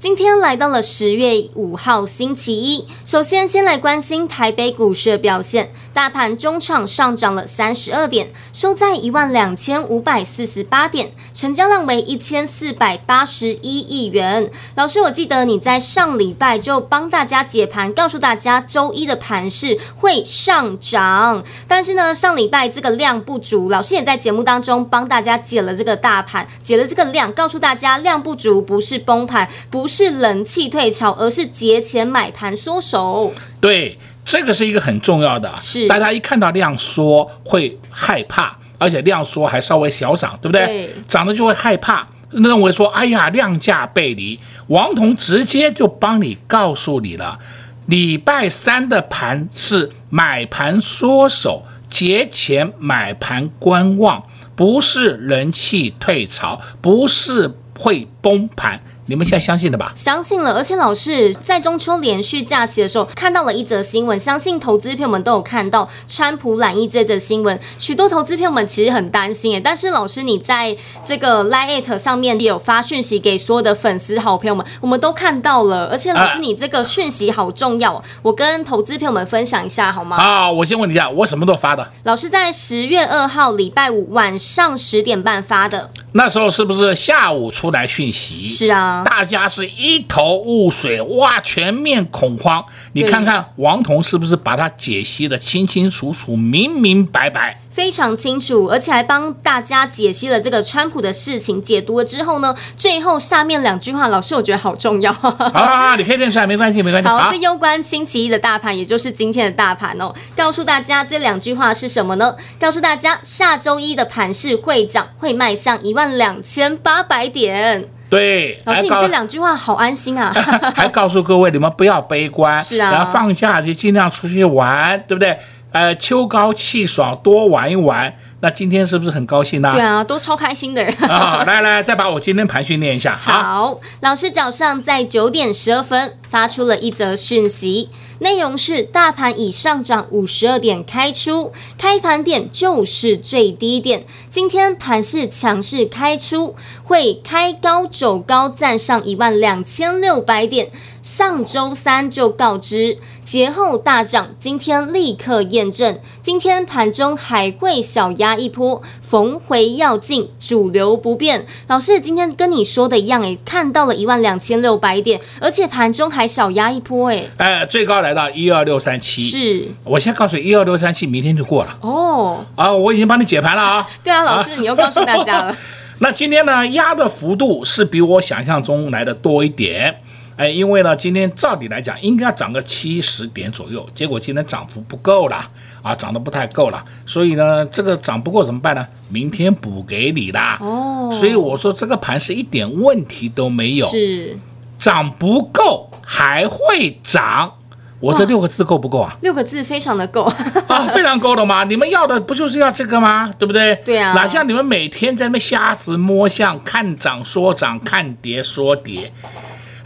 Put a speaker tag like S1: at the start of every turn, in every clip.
S1: 今天来到了十月五号星期一，首先先来关心台北股市的表现。大盘中场上涨了三十二点，收在一万两千五百四十八点，成交量为一千四百八十一亿元。老师，我记得你在上礼拜就帮大家解盘，告诉大家周一的盘势会上涨，但是呢，上礼拜这个量不足，老师也在节目当中帮大家解了这个大盘，解了这个量，告诉大家量不足不是崩盘，不是冷气退潮，而是节前买盘缩手。
S2: 对。这个是一个很重要的，
S1: 是
S2: 大家一看到量缩会害怕，而且量缩还稍微小涨，对不对？
S1: 对，
S2: 涨了就会害怕，认为说，哎呀，量价背离。王彤直接就帮你告诉你了，礼拜三的盘是买盘缩手，节前买盘观望，不是人气退潮，不是会崩盘。你们现在相信了吧？
S1: 相信了，而且老师在中秋连续假期的时候看到了一则新闻，相信投资朋友们都有看到川普染疫这则新闻。许多投资朋友们其实很担心诶，但是老师你在这个 Line 上面也有发讯息给所有的粉丝好朋友们，我们都看到了。而且老师你这个讯息好重要，我跟投资朋友们分享一下好吗？
S2: 啊，我先问你一下，我什么时候发的？
S1: 老师在十月二号礼拜五晚上十点半发的。
S2: 那时候是不是下午出来讯息？
S1: 是啊。
S2: 大家是一头雾水，哇，全面恐慌。你看看王彤是不是把它解析的清清楚楚、明明白白？
S1: 非常清楚，而且还帮大家解析了这个川普的事情。解读了之后呢，最后下面两句话，老师我觉得好重要。
S2: 好,好,好，你可以念出来，没关系，没关系。
S1: 好，这攸关星期一的大盘，也就是今天的大盘哦。告诉大家这两句话是什么呢？告诉大家下周一的盘势会涨，会迈向一万两千八百点。
S2: 对，
S1: 老师，你这两句话好安心啊！
S2: 还告诉各位，你们不要悲观，
S1: 是啊，
S2: 然后放假就尽量出去玩，对不对？呃，秋高气爽，多玩一玩。那今天是不是很高兴呢？
S1: 对啊，都超开心的。
S2: 啊，来来，再把我今天盘训练一下。
S1: 好，好，老师早上在九点十二分发出了一则讯息。内容是大盘已上涨五十二点开出，开盘点就是最低点。今天盘势强势开出，会开高走高，站上一万两千六百点。上周三就告知节后大涨，今天立刻验证。今天盘中还会小压一波，逢回要进，主流不变。老师今天跟你说的一样，诶，看到了一万两千六百点，而且盘中还小压一波，诶，
S2: 哎，最高来到一二六三七。
S1: 是，
S2: 我先告诉你，一二六三七明天就过了。
S1: 哦，
S2: 啊，我已经帮你解盘了啊。
S1: 对啊，老师，啊、你又告诉大家了。
S2: 那今天呢，压的幅度是比我想象中来的多一点。哎，因为呢，今天照理来讲应该要涨个七十点左右，结果今天涨幅不够了啊，涨得不太够了，所以呢，这个涨不够怎么办呢？明天补给你啦。哦，所以我说这个盘是一点问题都没有，
S1: 是
S2: 涨不够还会涨，我这六个字够不够啊？
S1: 六个字非常的够
S2: 啊，非常够的嘛。你们要的不就是要这个吗？对不对？
S1: 对啊，
S2: 哪像你们每天在那边瞎子摸象，看涨说涨，看跌说跌。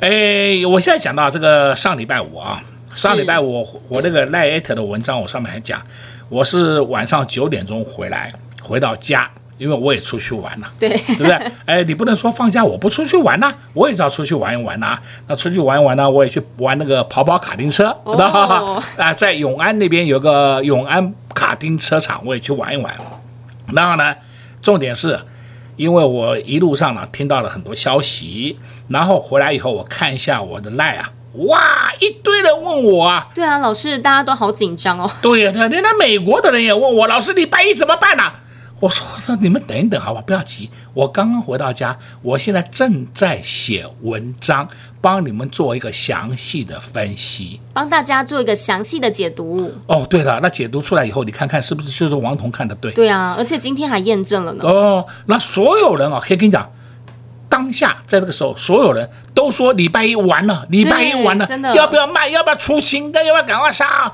S2: 哎，我现在讲到这个上礼拜五啊，上礼拜五我那个赖艾特的文章，我上面还讲，我是晚上九点钟回来，回到家，因为我也出去玩了，
S1: 对，
S2: 对不对？哎，你不能说放假我不出去玩呐，我也要出去玩一玩呐。那出去玩一玩呢，我也去玩那个跑跑卡丁车，知道吧？啊，在永安那边有个永安卡丁车场，我也去玩一玩。然后呢，重点是。因为我一路上呢听到了很多消息，然后回来以后我看一下我的赖啊，哇，一堆人问我啊。
S1: 对啊，老师，大家都好紧张哦。
S2: 对呀，对，连那美国的人也问我，老师，礼拜一怎么办呢？我说那你们等一等，好吧，不要急。我刚刚回到家，我现在正在写文章，帮你们做一个详细的分析，
S1: 帮大家做一个详细的解读。
S2: 哦，对了，那解读出来以后，你看看是不是就是王彤看的对？
S1: 对啊，而且今天还验证了呢。
S2: 哦，那所有人啊，可以跟你讲，当下在这个时候，所有人都说礼拜一完了，礼拜一完了，
S1: 真的
S2: 要不要卖？要不要出清？要不要赶快杀？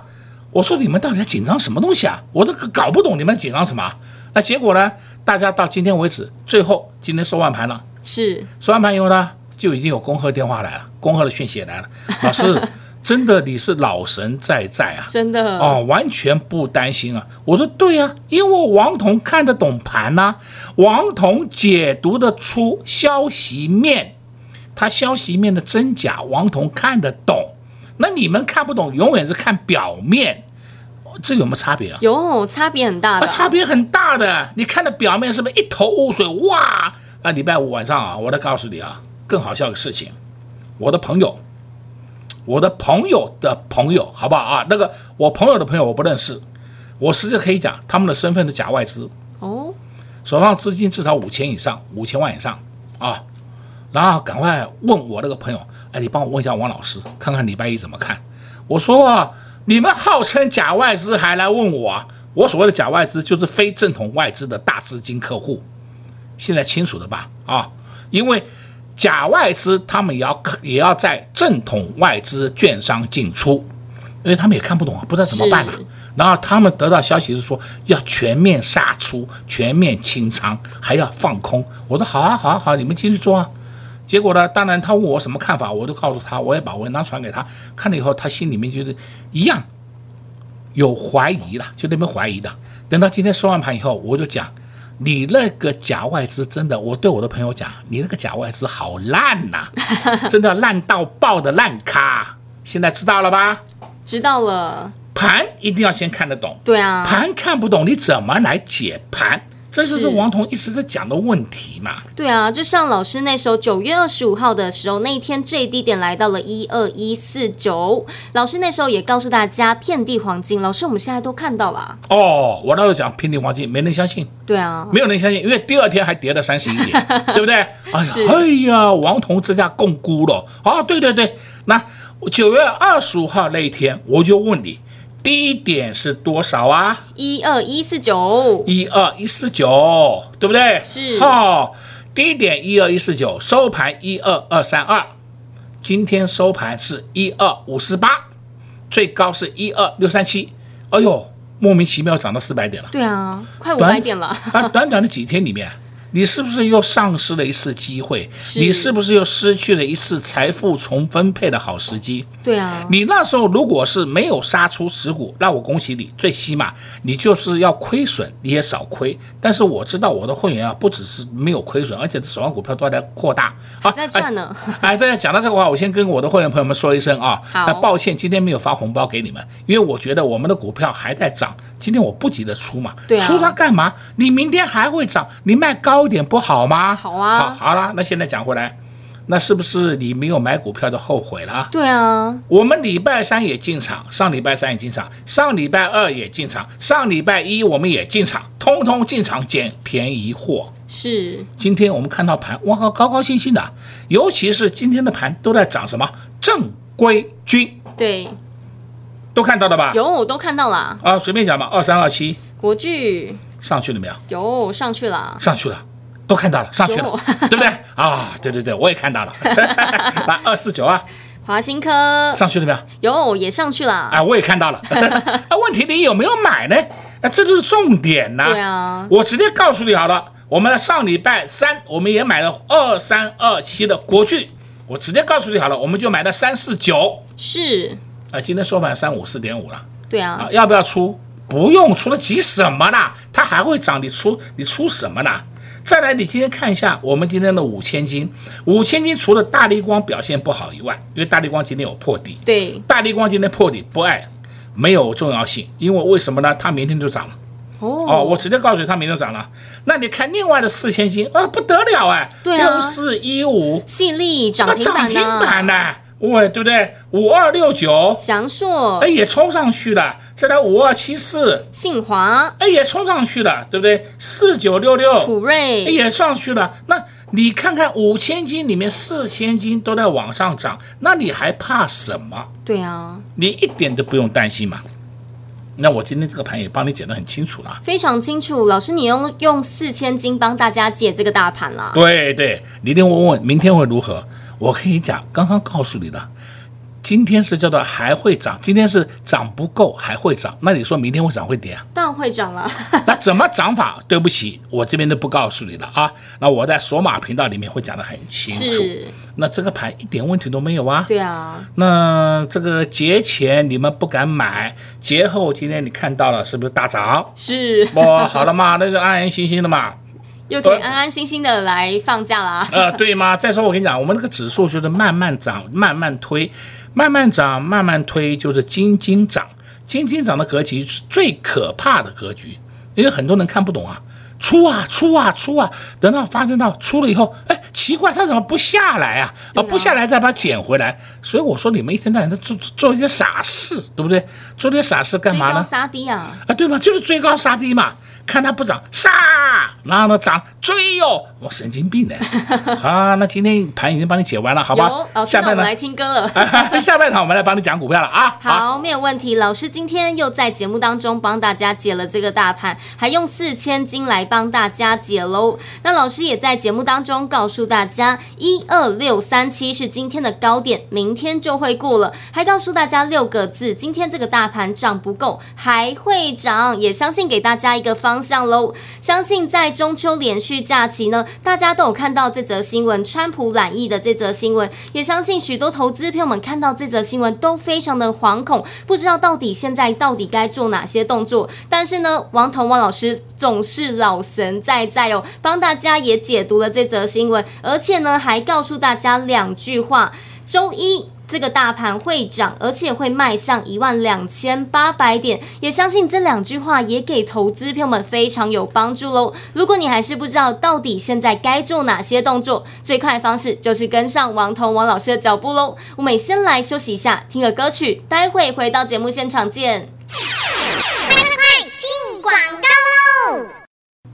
S2: 我说你们到底在紧张什么东西啊？我都搞不懂你们紧张什么。那结果呢？大家到今天为止，最后今天收完盘了，
S1: 是
S2: 收完盘以后呢，就已经有恭贺电话来了，恭贺的讯息也来了。老师，真的你是老神在在啊，
S1: 真的
S2: 哦，完全不担心啊。我说对呀、啊，因为我王彤看得懂盘呐、啊，王彤解读得出消息面，他消息面的真假，王彤看得懂。那你们看不懂，永远是看表面。这有没有差别啊？
S1: 有，差别很大的。
S2: 啊，差别很大的。你看的表面是不是一头雾水？哇！啊，礼拜五晚上啊，我再告诉你啊，更好笑的事情。我的朋友，我的朋友的朋友，好不好啊？那个我朋友的朋友我不认识，我实际可以讲，他们的身份是假外资
S1: 哦，
S2: 手上资金至少五千以上，五千万以上啊。然后赶快问我那个朋友，哎，你帮我问一下王老师，看看礼拜一怎么看？我说啊。你们号称假外资还来问我啊？我所谓的假外资就是非正统外资的大资金客户，现在清楚了吧？啊，因为假外资他们也要也要在正统外资券商进出，因为他们也看不懂啊，不知道怎么办了。然后他们得到消息是说要全面杀出、全面清仓，还要放空。我说好啊，好啊，好啊，你们继续做啊。结果呢？当然，他问我什么看法，我都告诉他，我也把文章传给他看了以后，他心里面就是一样有怀疑了，就那边怀疑的。等到今天收完盘以后，我就讲你那个假外资真的，我对我的朋友讲，你那个假外资好烂呐、啊，真的烂到爆的烂咖。现在知道了吧？
S1: 知道了。
S2: 盘一定要先看得懂。
S1: 对啊。
S2: 盘看不懂，你怎么来解盘？这就是王彤一直在讲的问题嘛？
S1: 对啊，就像老师那时候九月二十五号的时候，那一天最低点来到了一二一四九，老师那时候也告诉大家遍地黄金。老师，我们现在都看到了。
S2: 哦，我那时候讲遍地黄金，没人相信。
S1: 对啊，
S2: 没有人相信，因为第二天还跌了三十一点，对不对？哎呀，哎呀，王彤这下共估了。啊，对对对，那九月二十五号那一天，我就问你。低点是多少啊？
S1: 一二一四九，
S2: 一二一四九，对不对？
S1: 是。
S2: 好、哦，低点一二一四九，收盘一二二三二，今天收盘是一二五四八，最高是一二六三七。哎呦，莫名其妙涨到四百点了。
S1: 对啊，快五百点了。
S2: 啊，短短的几天里面。你是不是又丧失了一次机会？你是不是又失去了一次财富重分配的好时机？
S1: 对啊，
S2: 你那时候如果是没有杀出持股，那我恭喜你，最起码你就是要亏损你也少亏。但是我知道我的会员啊，不只是没有亏损，而且手上股票都在扩大，
S1: 好在赚呢。
S2: 哎，大家，讲到这个话，我先跟我的会员朋友们说一声啊，
S1: 好，
S2: 那抱歉今天没有发红包给你们，因为我觉得我们的股票还在涨，今天我不急着出嘛，
S1: 对啊，
S2: 出它干嘛？你明天还会涨，你卖高。高点不好吗？
S1: 好啊，
S2: 好，好了，那现在讲回来，那是不是你没有买股票就后悔了？
S1: 对啊，
S2: 我们礼拜三也进场，上礼拜三也进场，上礼拜二也进场，上礼拜一我们也进场，通通进场捡便宜货。
S1: 是，
S2: 今天我们看到盘，哇，高高兴兴的，尤其是今天的盘都在涨什么正规军？
S1: 对，
S2: 都看到了吧？
S1: 有，我都看到了。
S2: 啊，随便讲吧，二三二七，
S1: 国巨
S2: 上去了没有？
S1: 有，上去了，
S2: 上去了。都看到了，上去了，对不对？啊，对对对，我也看到了。来，二四九啊，
S1: 华新科
S2: 上去了没有？
S1: 有，也上去了。
S2: 啊，我也看到了。啊，问题你有没有买呢？啊，这就是重点呐。
S1: 对啊，
S2: 我直接告诉你好了，我们的上礼拜三我们也买了二三二七的国巨，我直接告诉你好了，我们就买了三四九。
S1: 是。
S2: 啊，今天收盘三五四点五了。
S1: 对啊。
S2: 啊，要不要出？不用出了，急什么呢？它还会涨，你出你出什么呢？再来，你今天看一下我们今天的五千金，五千金除了大力光表现不好以外，因为大力光今天有破底，
S1: 对，
S2: 大力光今天破底不爱，没有重要性，因为为什么呢？它明天就涨了。
S1: 哦，
S2: 哦，我直接告诉你，它明天涨了。那你看另外的四千金啊，不得了哎，六四一五，
S1: 矽力涨停板呢，
S2: 涨停板呢，喂，对不对？五二六九，
S1: 祥硕，
S2: 哎，也冲上去了。再来五二七四，
S1: 信华，
S2: 哎，也冲上去了，对不对？四九六六，
S1: 普瑞，
S2: 哎，也上去了。那你看看五千金里面四千金都在往上涨，那你还怕什么？
S1: 对啊，
S2: 你一点都不用担心嘛。那我今天这个盘也帮你解得很清楚了，
S1: 非常清楚。老师，你用用四千金帮大家解这个大盘了。
S2: 对对，你一定问问明天会如何？我可以讲，刚刚告诉你的，今天是叫做还会涨，今天是涨不够还会涨，那你说明天会涨会跌啊？
S1: 当然会涨了。
S2: 那怎么涨法？对不起，我这边都不告诉你了啊。那我在索马频道里面会讲得很清楚。
S1: 是。
S2: 那这个盘一点问题都没有啊。
S1: 对啊。
S2: 那这个节前你们不敢买，节后今天你看到了是不是大涨？
S1: 是。
S2: 哇，好了嘛，那就安安心心的嘛。
S1: 又可以安安心心的来放假啦。
S2: 呃，对吗？再说我跟你讲，我们这个指数就是慢慢涨，慢慢推，慢慢涨，慢慢推，就是金金涨。金金涨的格局是最可怕的格局，因为很多人看不懂啊，出啊出啊出啊，等到发生到出了以后，哎，奇怪，它怎么不下来啊？啊，不下来再把它捡回来。所以我说你们一天到晚在做做一些傻事，对不对？做这些傻事干嘛呢？
S1: 杀低啊！
S2: 啊，对吗？就是追高杀低嘛。看它不涨，杀，然后呢涨，追哟，我神经病呢。好，那今天盘已经帮你解完了，好吧？
S1: 老师，那我们来听歌了。
S2: 下半场我们来帮你讲股票了啊。
S1: 好，好，没有问题。老师今天又在节目当中帮大家解了这个大盘，还用四千金来帮大家解喽。那老师也在节目当中告诉大家，一二六三七是今天的高点，明天就会过了。还告诉大家六个字：今天这个大盘涨不够，还会涨。也相信给大家一个方。方向喽，相信在中秋连续假期呢，大家都有看到这则新闻，川普染疫的这则新闻，也相信许多投资朋友们看到这则新闻都非常的惶恐，不知道到底现在到底该做哪些动作。但是呢，王彤王老师总是老神在在哦，帮大家也解读了这则新闻，而且呢，还告诉大家两句话：周一。这个大盘会涨，而且会迈向一万两千八百点，也相信这两句话也给投资朋友们非常有帮助喽。如果你还是不知道到底现在该做哪些动作，最快的方式就是跟上王彤王老师的脚步喽。我们先来休息一下，听个歌曲，待会回到节目现场见。快快快，进广告喽！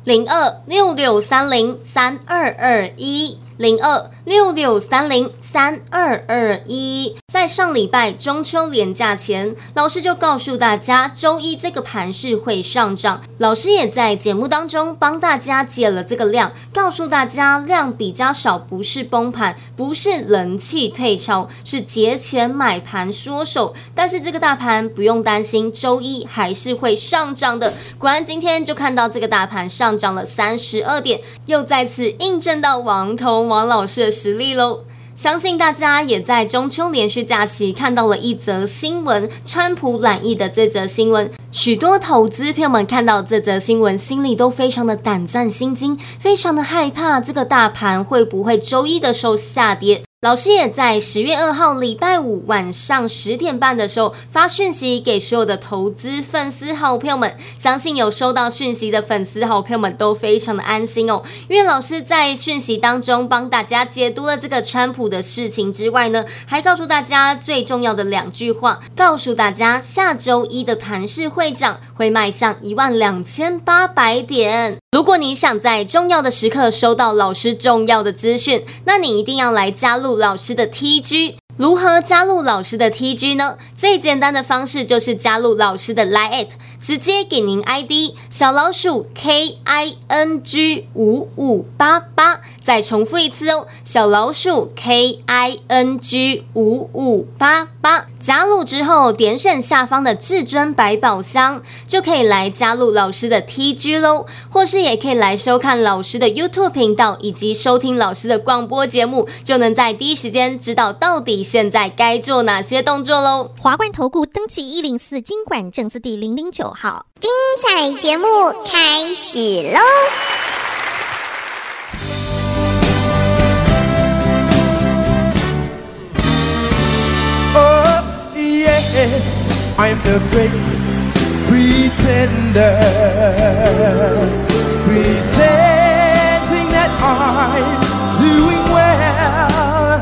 S1: 零二六六三零三二二一。零二六六三零三二二一，在上礼拜中秋连假前，老师就告诉大家，周一这个盘势会上涨。老师也在节目当中帮大家解了这个量，告诉大家量比较少，不是崩盘，不是人气退潮，是节前买盘缩手。但是这个大盘不用担心，周一还是会上涨的。果然今天就看到这个大盘上涨了三十二点，又再次印证到王头。王老师的实力喽，相信大家也在中秋连续假期看到了一则新闻，川普染疫的这则新闻，许多投资朋友们看到这则新闻，心里都非常的胆战心惊，非常的害怕，这个大盘会不会周一的时候下跌？老师也在十月二号礼拜五晚上十点半的时候发讯息给所有的投资粉丝好朋友们，相信有收到讯息的粉丝好朋友们都非常的安心哦，因为老师在讯息当中帮大家解读了这个川普的事情之外呢，还告诉大家最重要的两句话，告诉大家下周一的盘势会涨，会迈向一万两千八百点。如果你想在重要的时刻收到老师重要的资讯，那你一定要来加入老师的 TG。如何加入老师的 TG 呢？最简单的方式就是加入老师的 Line，直接给您 ID 小老鼠 K I N G 五五八八。再重复一次哦，小老鼠 K I N G 五五八八，加入之后点选下方的至尊百宝箱，就可以来加入老师的 TG 喽，或是也可以来收看老师的 YouTube 频道，以及收听老师的广播节目，就能在第一时间知道到底现在该做哪些动作喽。
S3: 华冠投顾登记一零四经管证字第零零九号，
S4: 精彩节目开始
S5: 喽 I'm the great pretender, pretending that I'm doing well.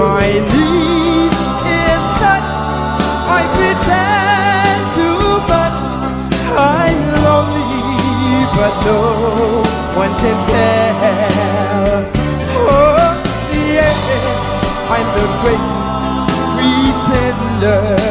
S5: My need is such, I pretend too much. I'm lonely, but no one can tell. Oh, yes, I'm the great pretender.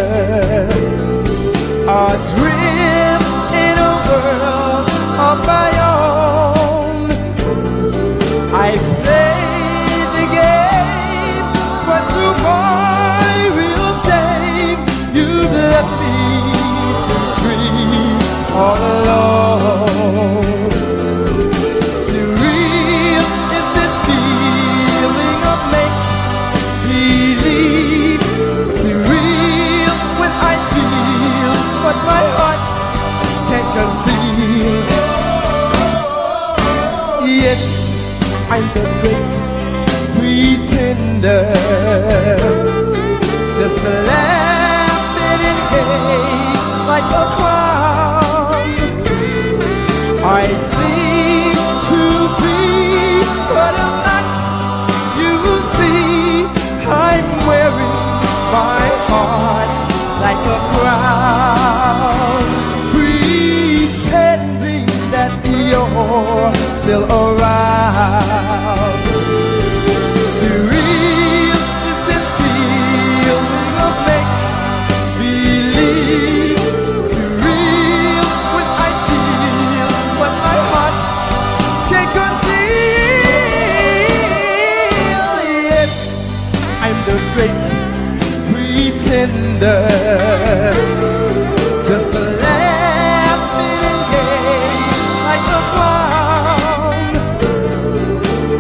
S5: Like a clown. I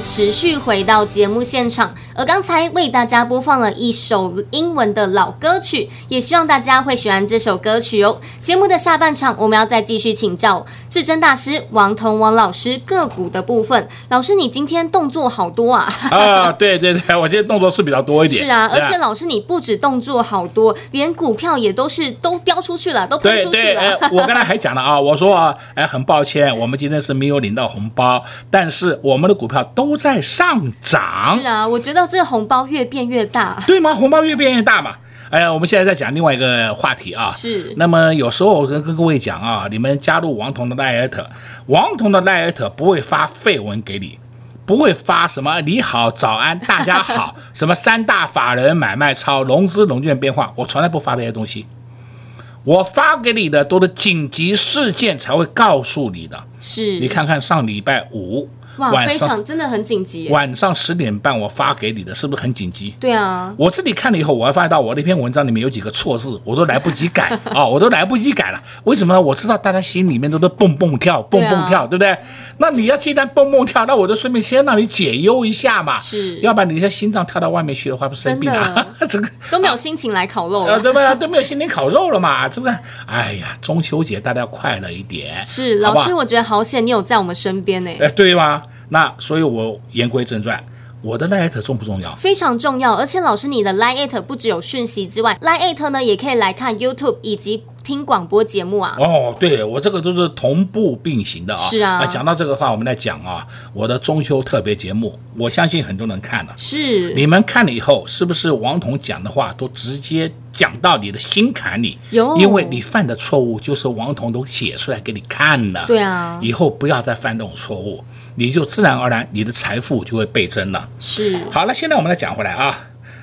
S1: 持续回到节目现场，而刚才为大家播放了一首英文的老歌曲，也希望大家会喜欢这首歌曲哦。节目的下半场，我们要再继续请教至尊大师王彤王老师个股的部分。老师，你今天动作好多啊！
S2: 啊，对对对，我今天动作是比较多一点。
S1: 是啊，而且老师你不止动作好多，连股票也都是都飙出去了，都喷出去了。
S2: 对对，我刚才还讲了啊，我说啊，哎，很抱歉，我们今天是没有领到红包，但是。我们的股票都在上涨。
S1: 是啊，我觉得这个红包越变越大。
S2: 对吗？红包越变越大嘛。哎呀，我们现在在讲另外一个话题啊。
S1: 是。
S2: 那么有时候我跟跟各位讲啊，你们加入王彤的 LINE，王彤的 LINE 不会发废文给你，不会发什么你好、早安、大家好，什么三大法人买卖超、融资融券变化，我从来不发这些东西。我发给你的都是紧急事件才会告诉你的。
S1: 是。
S2: 你看看上礼拜五。
S1: 哇，非常真的很紧急。
S2: 晚上十点半我发给你的，是不是很紧急？
S1: 对啊，
S2: 我自己看了以后，我还发现到我那篇文章里面有几个错字，我都来不及改啊、哦，我都来不及改了。为什么？我知道大家心里面都在蹦蹦跳，蹦蹦跳，对，不对？那你要既然蹦蹦跳，那我就顺便先让你解忧一下嘛。
S1: 是，
S2: 要不然你的心脏跳到外面去的话，不生病啊？这个
S1: 都没有心情来烤肉了，
S2: 啊、对吧？都没有心情烤肉了嘛？这个，哎呀，中秋节大家要快乐一点。
S1: 是，老师，我觉得好险，你有在我们身边呢。
S2: 哎，对吧？那所以，我言归正传，我的 Lite 重不重要？
S1: 非常重要，而且老师，你的 Lite 不只有讯息之外，Lite 呢也可以来看 YouTube 以及听广播节目啊。
S2: 哦，对，我这个都是同步并行的啊。
S1: 是啊。
S2: 那讲到这个话，我们来讲啊，我的中秋特别节目，我相信很多人看了。
S1: 是。
S2: 你们看了以后，是不是王彤讲的话都直接讲到你的心坎
S1: 里？
S2: 因为你犯的错误，就是王彤彤写出来给你看了。
S1: 对啊。
S2: 以后不要再犯这种错误。你就自然而然，你的财富就会倍增了。
S1: 是，
S2: 好了，现在我们来讲回来啊，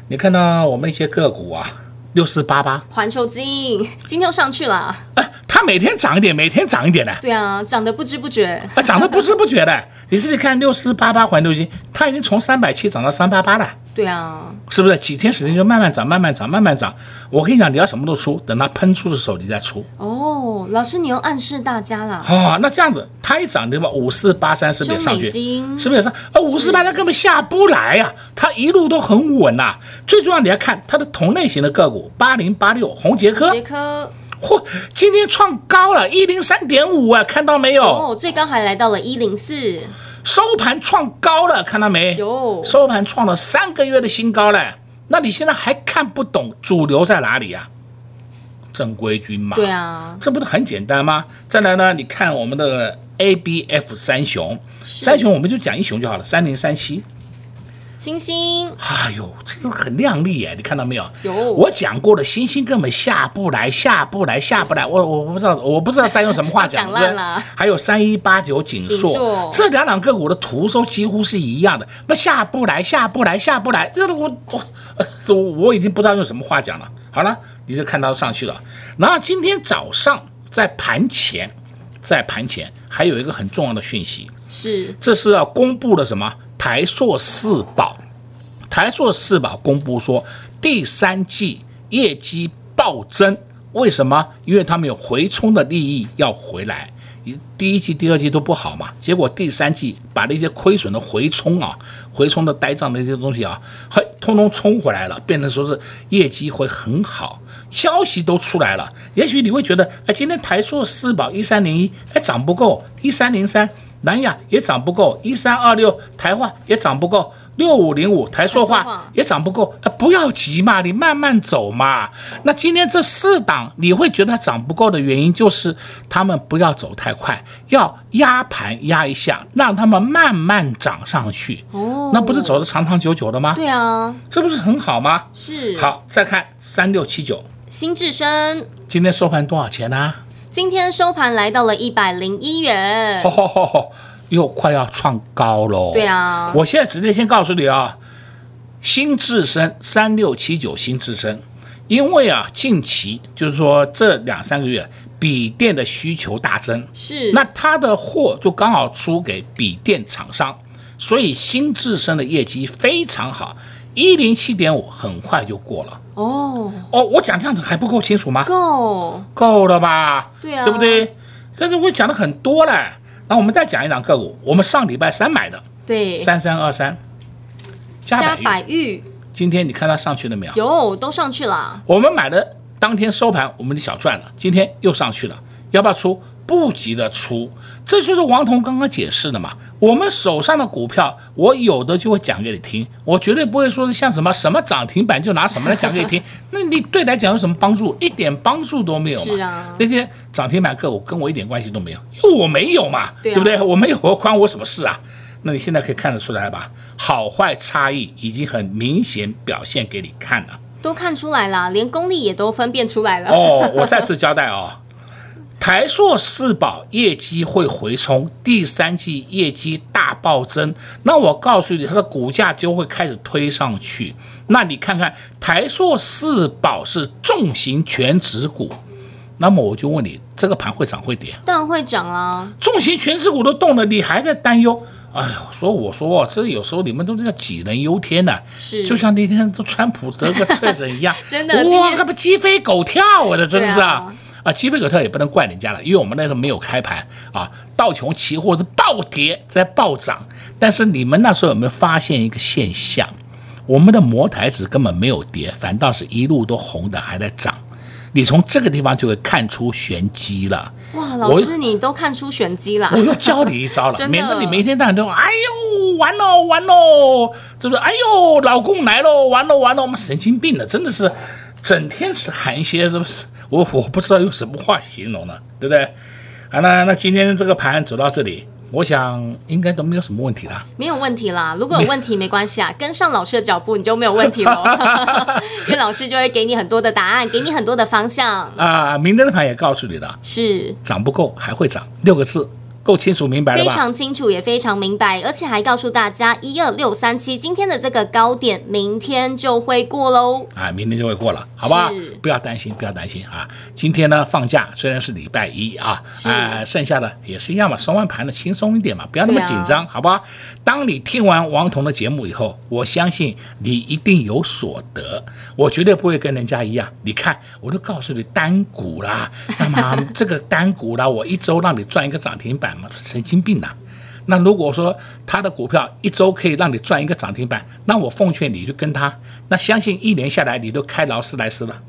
S2: 你看到我们一些个股啊，六四八八，
S1: 环球金今天又上去了。
S2: 哎，它每天涨一点，每天涨一点的。
S1: 对啊，涨得不知不觉。
S2: 啊，涨得不知不觉的。你自己看六四八八环球金，它已经从三百七涨到三八八了。
S1: 对啊。
S2: 是不是？几天时间就慢慢涨，慢慢涨，慢慢涨。我跟你讲，你要什么都出，等它喷出的时候你再出。
S1: 哦，老师，你又暗示大家了。
S2: 哦，那这样子，它一涨对吧？五四八三是不是也上去？是不是也上？啊，五四八它根本下不来呀、啊，它一路都很稳呐、啊。最重要你要看它的同类型的个股，八零八六红杰科。
S1: 杰科。
S2: 嚯，今天创高了，一零三点五啊，看到没有？
S1: 哦，最高还来到了一零四。
S2: 收盘创高了，看到没？
S1: 有
S2: 收盘创了三个月的新高了。那你现在还看不懂主流在哪里呀、啊？正规军嘛。
S1: 对啊，
S2: 这不是很简单吗？再来呢，你看我们的 A B F 三雄，三雄我们就讲一雄就好了，三零三七。
S1: 星星，
S2: 哎呦，这个很亮丽哎，你看到没有？
S1: 有，
S2: 我讲过了，星星根本下不来，下不来，下不来。我我不知道，我不知道再用什么话讲。
S1: 讲烂了。
S2: 还有三一八九锦硕，这两两个股的图都几乎是一样的，那下不来，下不来，下不来。这个我我我我已经不知道用什么话讲了。好了，你就看到上去了。然后今天早上在盘前，在盘前还有一个很重要的讯息，
S1: 是，
S2: 这是要公布的什么？台硕四宝，台硕四宝公布说，第三季业绩暴增，为什么？因为他们有回冲的利益要回来，第一季、第二季都不好嘛，结果第三季把那些亏损的回冲啊，回冲的呆账那些东西啊，嘿，通通冲回来了，变成说是业绩会很好，消息都出来了。也许你会觉得，哎，今天台硕四宝一三零一，哎，涨不够一三零三。南亚也涨不够，一三二六台化也涨不够，六五零五台塑化也涨不够，啊，不要急嘛，你慢慢走嘛。那今天这四档你会觉得它涨不够的原因，就是他们不要走太快，要压盘压一下，让他们慢慢涨上去。哦，那不是走的长长久久的吗？
S1: 对啊，
S2: 这不是很好吗？
S1: 是。
S2: 好，再看三六七九
S1: 新智深，
S2: 今天收盘多少钱呢？啊？
S1: 今天收盘来到了一百零一元，
S2: 吼吼吼吼，又快要创高喽。
S1: 对啊，
S2: 我现在直接先告诉你啊，新智深三六七九新智深，因为啊近期就是说这两三个月笔电的需求大增，
S1: 是，那
S2: 它的货就刚好出给笔电厂商，所以新智深的业绩非常好。一零七点五很快就过了哦哦，我讲这样子还不够清楚吗？
S1: 够
S2: 够了吧？
S1: 对啊，
S2: 对不对？但是我讲的很多了。那我们再讲一档个股，我们上礼拜三买的，
S1: 对，
S2: 三三二三，
S1: 嘉百玉，
S2: 今天你看它上去了没有？
S1: 有，都上去了。
S2: 我们买的当天收盘，我们就小赚了。今天又上去了，要不要出？不急的出，这就是王彤刚刚解释的嘛。我们手上的股票，我有的就会讲给你听，我绝对不会说是像什么什么涨停板就拿什么来讲给你听。那你对来讲有什么帮助？一点帮助都没有嘛。
S1: 是啊，
S2: 那些涨停板个股跟我一点关系都没有，因为我没有嘛，对，啊、对不对？我没有，关我什么事啊？那你现在可以看得出来吧？好坏差异已经很明显表现给你看了，
S1: 都看出来了，连功力也都分辨出来了。
S2: 哦，我再次交代哦。台硕四宝业绩会回冲，第三季业绩大暴增，那我告诉你，它的股价就会开始推上去。那你看看，台硕四宝是重型全值股，那么我就问你，这个盘会涨会跌？
S1: 当然会涨啊！
S2: 重型全值股都动了，你还在担忧？哎呀，说我说，这有时候你们都是叫杞人忧天呐、啊，
S1: 是，
S2: 就像那天都川普得个确诊一样，
S1: 真的
S2: 哇，那不鸡飞狗跳我的真是啊！啊，基菲狗特也不能怪人家了，因为我们那时候没有开盘啊，道琼期货是暴跌在暴涨，但是你们那时候有没有发现一个现象？我们的摩台指根本没有跌，反倒是一路都红的还在涨，你从这个地方就会看出玄机了。
S1: 哇，老师你都看出玄机了，
S2: 我又教你一招了，免得你每天到晚都哎呦完喽完喽，是不是？哎呦老公来喽完喽完喽，我们神经病了，真的是整天是喊一些是不是？我我不知道用什么话形容了，对不对？啊，那那今天这个盘走到这里，我想应该都没有什么问题了。
S1: 没有问题啦，如果有问题没关系啊，跟上老师的脚步你就没有问题了，因为老师就会给你很多的答案，给你很多的方向。
S2: 啊，明天的盘也告诉你了，
S1: 是涨
S2: 不够还会涨，六个字。够清楚明白了吧？
S1: 非常清楚，也非常明白，而且还告诉大家，一二六三七今天的这个高点，明天就会过喽。
S2: 啊，明天就会过了，好吧？不要担心，不要担心啊！今天呢放假，虽然是礼拜一啊，啊，剩下的也是一样嘛，收完盘的轻松一点嘛，不要那么紧张，啊、好吧？当你听完王彤的节目以后，我相信你一定有所得，我绝对不会跟人家一样。你看，我都告诉你单股啦，那么这个单股啦，我一周让你赚一个涨停板嘛，神经病呐、啊！那如果说他的股票一周可以让你赚一个涨停板，那我奉劝你就跟他，那相信一年下来你都开劳斯莱斯了，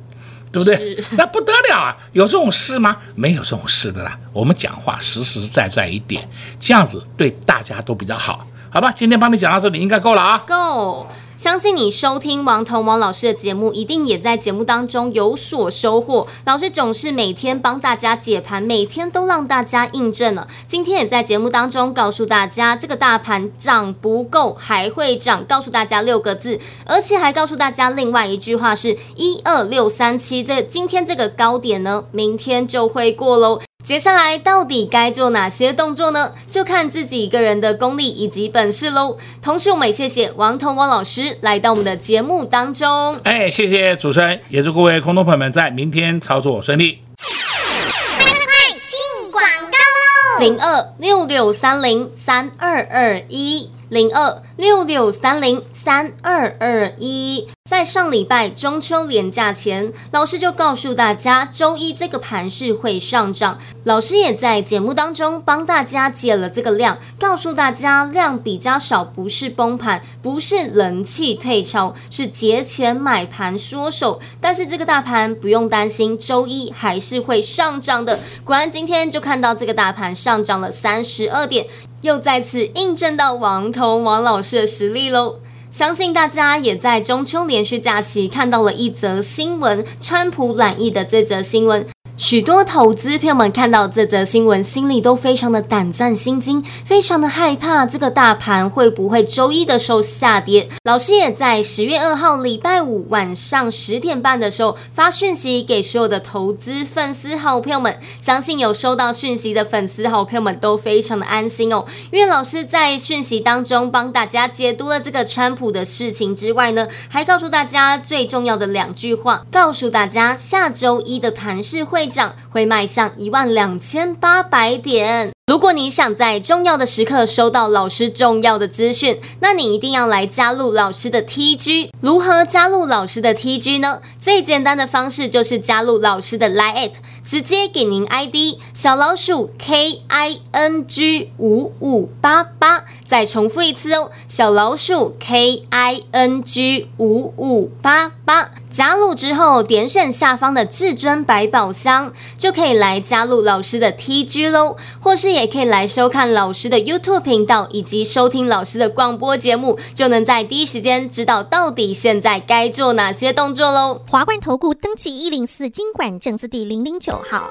S2: 对不对？那不得了啊！有这种事吗？没有这种事的啦。我们讲话实实在在一点，这样子对大家都比较好，好吧？今天帮你讲到这里应该够了啊，
S1: 够。相信你收听王彤王老师的节目，一定也在节目当中有所收获。老师总是每天帮大家解盘，每天都让大家印证了。今天也在节目当中告诉大家，这个大盘涨不够，还会涨。告诉大家六个字，而且还告诉大家另外一句话是：一二六三七，这今天这个高点呢，明天就会过喽。接下来到底该做哪些动作呢？就看自己一个人的功力以及本事喽。同时，我们也谢谢王彤王老师来到我们的节目当中。
S2: 哎，谢谢主持人，也祝各位空头朋友们在明天操作顺利。
S4: 快快快进广告喽！
S1: 零二六六三零三二二一零二六六三零三二二一。在上礼拜中秋连假前，老师就告诉大家，周一这个盘势会上涨。老师也在节目当中帮大家解了这个量，告诉大家量比较少，不是崩盘，不是人气退潮，是节前买盘缩手。但是这个大盘不用担心，周一还是会上涨的。果然今天就看到这个大盘上涨了三十二点，又再次印证到王彤王老师的实力喽。相信大家也在中秋连续假期看到了一则新闻，川普染疫的这则新闻。许多投资朋友们看到这则新闻，心里都非常的胆战心惊，非常的害怕，这个大盘会不会周一的时候下跌？老师也在十月二号礼拜五晚上十点半的时候发讯息给所有的投资粉丝好朋友们，相信有收到讯息的粉丝好朋友们都非常的安心哦，因为老师在讯息当中帮大家解读了这个川普的事情之外呢，还告诉大家最重要的两句话，告诉大家下周一的盘市会涨会迈向一万两千八百点。如果你想在重要的时刻收到老师重要的资讯，那你一定要来加入老师的 TG。如何加入老师的 TG 呢？最简单的方式就是加入老师的 Line，直接给您 ID 小老鼠 K I N G 五五八八。再重复一次哦，小老鼠 K I N G 五五八八。加入之后，点选下方的至尊百宝箱，就可以来加入老师的 TG 喽。或是也可以来收看老师的 YouTube 频道，以及收听老师的广播节目，就能在第一时间知道到底现在该做哪些动作喽。
S3: 华冠投顾登记一零四金管证字第零零九号。